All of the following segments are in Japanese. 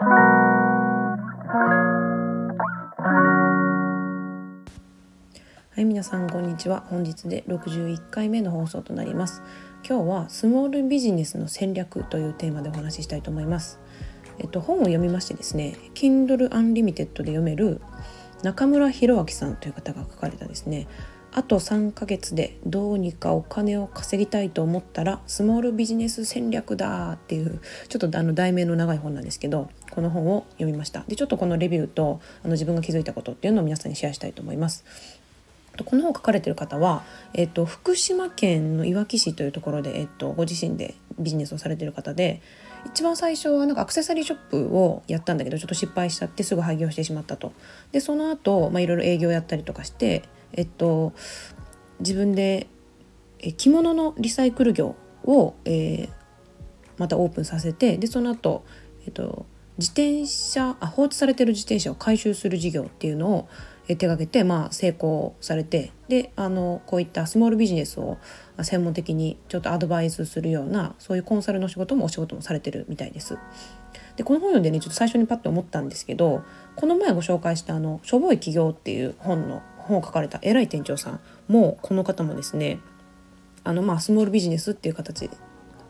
はい皆さんこんにちは。本日で61回目の放送となります。今日はスモールビジネスの戦略というテーマでお話ししたいと思います。えっと本を読みましてですね Kindle Unlimited で読める中村弘明さんという方が書かれたですねあと3ヶ月でどうにかお金を稼ぎたいと思ったらスモールビジネス戦略だっていうちょっとあの題名の長い本なんですけどこの本を読みました。でちょっとこのレビューとあの自分が気づいたことっていうのを皆さんにシェアしたいと思います。この本書かれてる方は、えっと、福島県のいわき市というところで、えっと、ご自身でビジネスをされてる方で一番最初はなんかアクセサリーショップをやったんだけどちょっと失敗しちゃってすぐ廃業してしまったと。でその後、まあいろいろ営業やったりとかしてえっと、自分で着物のリサイクル業を、えー、またオープンさせてでその後、えっと自転車あ放置されてる自転車を回収する事業っていうのを手がけて、まあ、成功されてであのこういったスモールビジネスを専門的にちょっとアドバイスするようなそういうコンサルの仕事もお仕事もされてるみたいです。でこの本読んでねちょっと最初にパッと思ったんですけどこの前ご紹介したあの「しょぼい企業」っていう本の本を書かれた偉い店長さんもこの方もですねあのまあスモールビジネスっていう形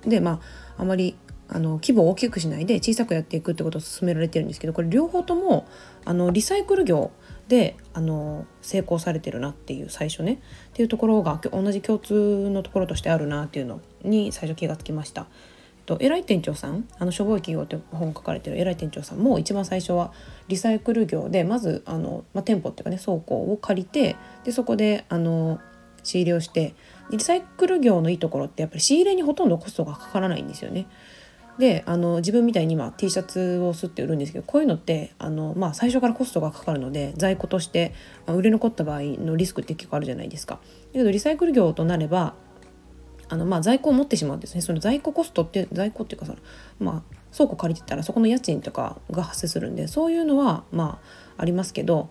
でまああまりあの規模を大きくしないで小さくやっていくってことを勧められてるんですけどこれ両方ともあのリサイクル業であの成功されてるなっていう最初ねっていうところが同じ共通のところとしてあるなっていうのに最初気がつきました。と偉い店長さんあのしょぼい企業って本書かれてる偉い店長さんも一番最初はリサイクル業でまずあの、まあ、店舗っていうかね倉庫を借りてでそこであの仕入れをしてリサイクル業のいいところってやっぱり仕入れにほとんどコストがかからないんですよね。であの自分みたいに今 T シャツを吸って売るんですけどこういうのってあの、まあ、最初からコストがかかるので在庫として売れ残った場合のリスクって結構あるじゃないですか。だけどリサイクル業となればあのまあ在庫を持ってしまうんですねその在庫コストって在庫っていうかそのまあ倉庫借りてたらそこの家賃とかが発生するんでそういうのはまあありますけど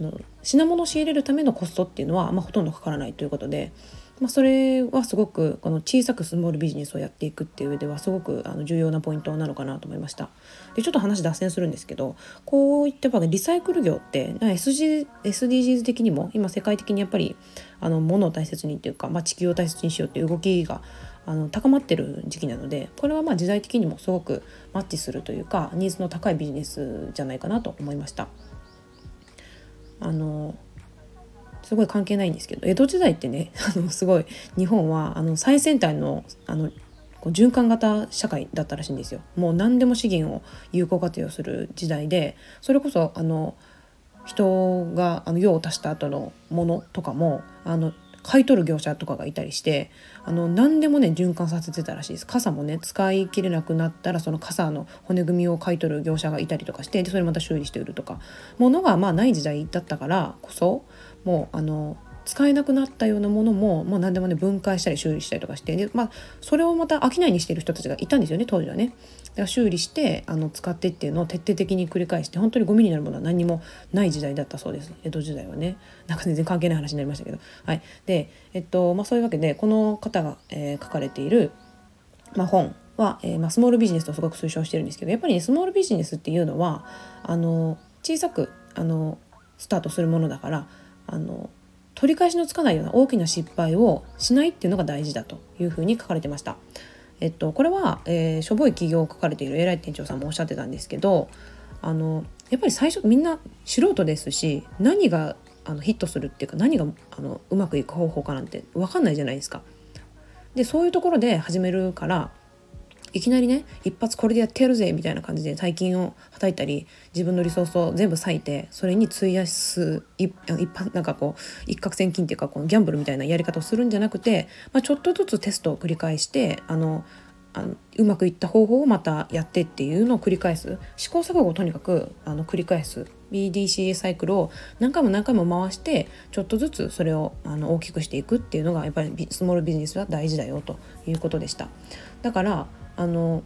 あの品物を仕入れるためのコストっていうのは、まあ、ほとんどかからないということでまあ、それはすごくこの小さくスモールビジネスをやっていくっていう上ではすごくあの重要なポイントなのかなと思いました。でちょっと話脱線するんですけどこういった場合リサイクル業って SG SDGs 的にも今世界的にやっぱりあの物を大切にっていうか、まあ、地球を大切にしようっていう動きがあの高まってる時期なのでこれはまあ時代的にもすごくマッチするというかニーズの高いビジネスじゃないかなと思いました。あのすごい関係ないんですけど江戸時代ってね あのすごい日本はあの最先端のあの循環型社会だったらしいんですよ。もう何でも資源を有効活用する時代でそれこそあの人があの用を足した後のものとかもあの買い取る業者とかがいたりしてあの何でもね循環させてたらしいです傘もね使い切れなくなったらその傘の骨組みを買い取る業者がいたりとかしてでそれまた修理して売るとかものがまあない時代だったからこそもうあの使えなくなったようなものももう何でもね分解したり修理したりとかしてで、まあ、それをまた商いにしてる人たちがいたんですよね当時はね。だから修理してあの使ってっていうのを徹底的に繰り返して本当にゴミになるものは何にもない時代だったそうです江戸時代はねなんか全然関係ない話になりましたけど。はい、で、えっとまあ、そういうわけでこの方が、えー、書かれている、まあ、本は、えーまあ、スモールビジネスとすごく推奨してるんですけどやっぱりねスモールビジネスっていうのはあの小さくあのスタートするものだからあの取り返しのつかないような大きな失敗をしないっていうのが大事だというふうに書かれてました。えっと、これは、えー、しょぼい企業を書かれている偉い店長さんもおっしゃってたんですけどあのやっぱり最初みんな素人ですし何があのヒットするっていうか何があのうまくいく方法かなんて分かんないじゃないですか。でそういうところで始めるからいきなりね一発これでやってやるぜみたいな感じで大金をはたいたり自分のリソースを全部割いてそれに費やす一般なんかこう一攫千金っていうかこのギャンブルみたいなやり方をするんじゃなくて、まあ、ちょっとずつテストを繰り返してあのあのうまくいった方法をまたやってっていうのを繰り返す。試行錯誤をとにかくあの繰り返す。BDCA サイクルを何回も何回も回してちょっとずつそれをあの大きくしていくっていうのがやっぱりスモールビジネスは大事だよということでした。だからあの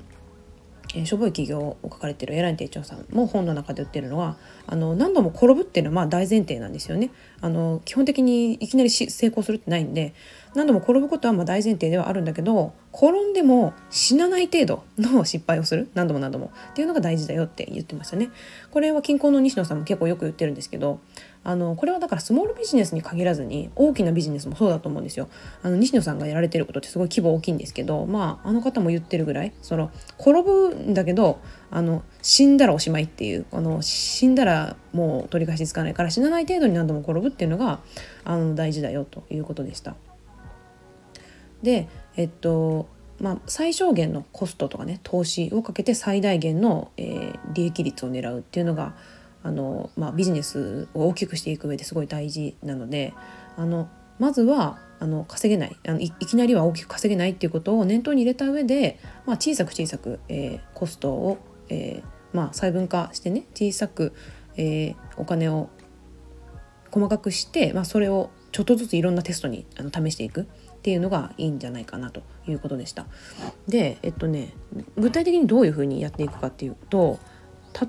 えー、しょぼい企業を書かれてる偉い店長さんも本の中で売ってるのはあの何度も転ぶっていうのはまあ大前提なんですよね。あの基本的にいきなり成功するってないんで何度も転ぶことはまあ大前提ではあるんだけど転んでも死なない程度の失敗をする何度も何度もっていうのが大事だよって言ってましたね。これは近郊の西野さんも結構よく言ってるんですけどあのこれはだからスモールビジネスに限らずに大きなビジネスもそうだと思うんですよ。あの西野さんがやられてることってすごい規模大きいんですけどまああの方も言ってるぐらいその転ぶんだけどあの死んだらおしまいっていうあの死んだらもう取り返しつかないから死なない程度に何度も転ぶっていうのがあの大事だよということでした。でえっとまあ、最小限のコストとかね投資をかけて最大限の、えー、利益率を狙うっていうのがあの、まあ、ビジネスを大きくしていく上ですごい大事なのであのまずはあの稼げないあのいきなりは大きく稼げないっていうことを念頭に入れた上で、まあ、小さく小さく、えー、コストを、えーまあ、細分化してね小さく、え、お金を細かくして、ま、それをちょっとずついろんなテストにあの試していく。っていうのがいいんじゃないかなということでした。でえっとね具体的にどういうふうにやっていくかっていうと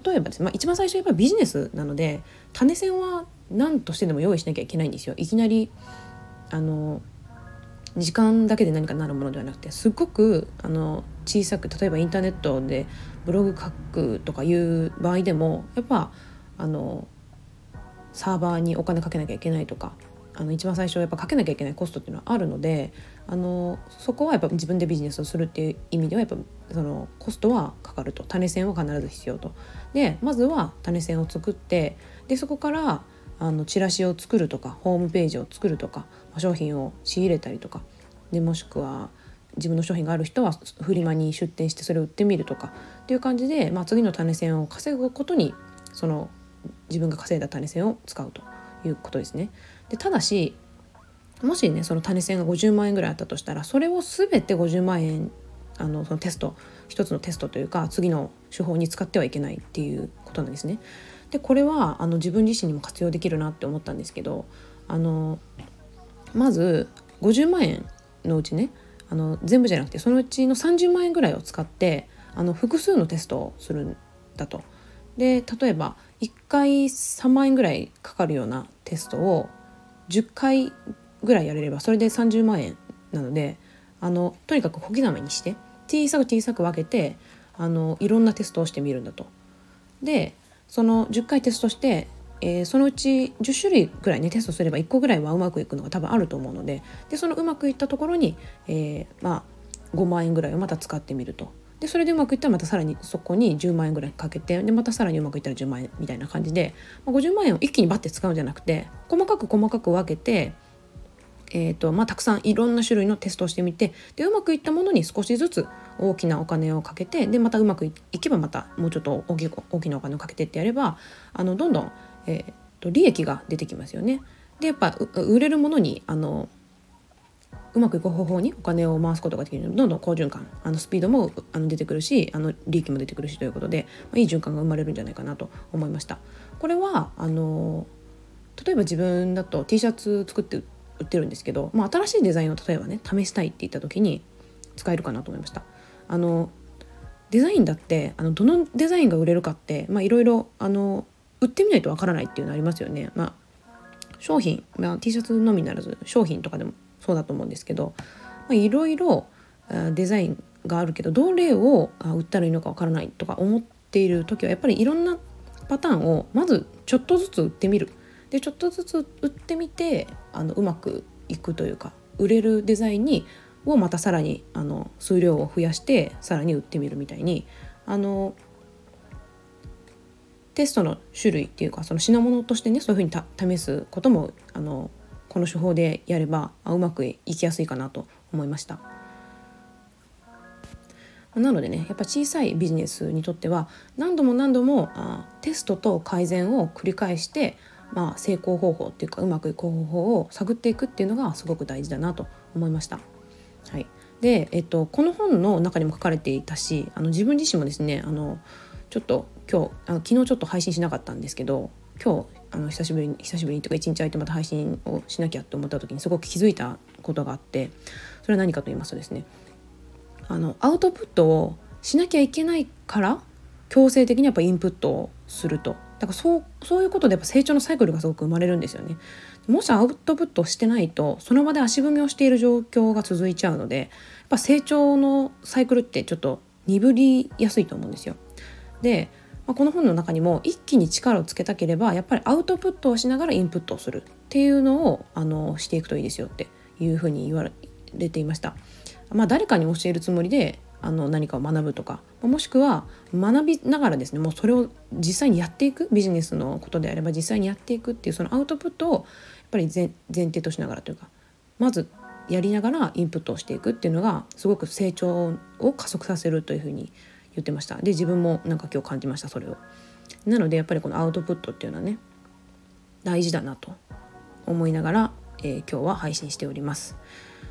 例えばですね、まあ、一番最初やっぱりビジネスなので種銭は何としてでも用意しなきゃいけないんですよ。いきなりあの時間だけで何かなるものではなくてすっごくあの小さく例えばインターネットでブログ書くとかいう場合でもやっぱあのサーバーにお金かけなきゃいけないとかあの一番最初やっぱかけなきゃいけないコストっていうのはあるのであのそこはやっぱ自分でビジネスをするっていう意味ではやっぱそのコストはかかると種銭は必ず必要と。でまずは種銭を作ってでそこからあのチラシを作るとかホームページを作るとか商品を仕入れたりとかでもしくは自分の商品がある人はフリマに出店してそれを売ってみるとかっていう感じで、まあ、次の種銭を稼ぐことにその自分が稼いだ種銭を使うということですね。でただしもしねその種銭が50万円ぐらいあったとしたらそれを全て50万円あのそのテスト一つのテストというか次の手法に使ってはいけないっていうことなんですね。でこれはあの自分自身にも活用できるなって思ったんですけどあのまず50万円のうちねあの全部じゃなくてそのうちの30万円ぐらいを使ってあの複数のテストをするんだと。で例えば1回3万円ぐらいかかるようなテストを10回ぐらいやれればそれで30万円なのであのとにかく小刻みにして小さく小さく分けてあのいろんなテストをしてみるんだと。でその10回テストして、えー、そのうち10種類ぐらいねテストすれば1個ぐらいはうまくいくのが多分あると思うのででそのうまくいったところに、えー、まあ5万円ぐらいをまた使ってみると。でそれでうまくいったらまたさらにそこに10万円ぐらいかけてでまたさらにうまくいったら10万円みたいな感じで、まあ、50万円を一気にバッて使うんじゃなくて細かく細かく分けて、えーとまあ、たくさんいろんな種類のテストをしてみてでうまくいったものに少しずつ大きなお金をかけてでまたうまくいけばまたもうちょっと大き大きなお金をかけてってやればあのどんどん、えーと利益が出てきますよね。でやっぱ売れるものにあのうまくいく方法にお金を回すことができるどんどん好循環あのスピードもあの出てくるしあの利益も出てくるしということで、まあ、いい循環が生まれるんじゃないかなと思いました。これはあの例えば自分だと T シャツ作って売ってるんですけど、まあ、新しいデザインを例えばね試したいって言った時に使えるかなと思いました。あのデザインだってあのどのデザインが売れるかっていろいろ売ってみないとわからないっていうのありますよね。まあ、商品、まあ、T シャツのみならず商品とかでもそうだと思うんですけどいろいろデザインがあるけどどれを売ったらいいのかわからないとか思っている時はやっぱりいろんなパターンをまずちょっとずつ売ってみる。でちょっとずつ売ってみてあのうまくいくというか売れるデザインにをまたさらにあの数量を増やしてさらに売ってみるみたいにあのテストの種類っていうかその品物としてねそういうふうに試すこともあのこの手法でやればうまくいきやすいかなと思いました。なのでねやっぱ小さいビジネスにとっては何度も何度もあテストと改善を繰り返して、まあ、成功方法っていうかうまくいく方法を探っていくっていうのがすごく大事だなと思いました。はい、で、えっと、この本の中にも書かれていたしあの自分自身もですねあのちょっと今日あの昨日ちょっと配信しなかったんですけど今日あの久しぶりに久しぶりにとか一日空いてまた配信をしなきゃと思った時にすごく気づいたことがあってそれは何かと言いますとですねあのアウトプットをしなきゃいけないから強制的にやっぱインプットをするとだからそうそういうことでやっぱ成長のサイクルがすごく生まれるんですよね。もしアウトプットしてないとその場で足踏みをしている状況が続いちゃうのでやっぱ成長のサイクルってちょっと鈍りやすいと思うんですよ。で、まあ、この本の中にも一気に力をつけたければやっぱりアウトプットをしながらインプットをするっていうのをあのしていくといいですよっていうふうに言われていました。まあ、誰かに教えるつもりであの何かを学ぶとかもしくは学びながらですねもうそれを実際にやっていくビジネスのことであれば実際にやっていくっていうそのアウトプットをやっぱり前提としながらというかまずやりながらインプットをしていくっていうのがすごく成長を加速させるというふうに言ってました。で自分もなんか今日感じましたそれを。なのでやっぱりこのアウトプットっていうのはね大事だなと思いながら、えー、今日は配信しております。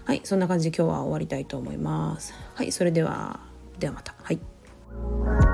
はいそんな感じで今日は終わりたいと思います。はいそれではではまた。はい。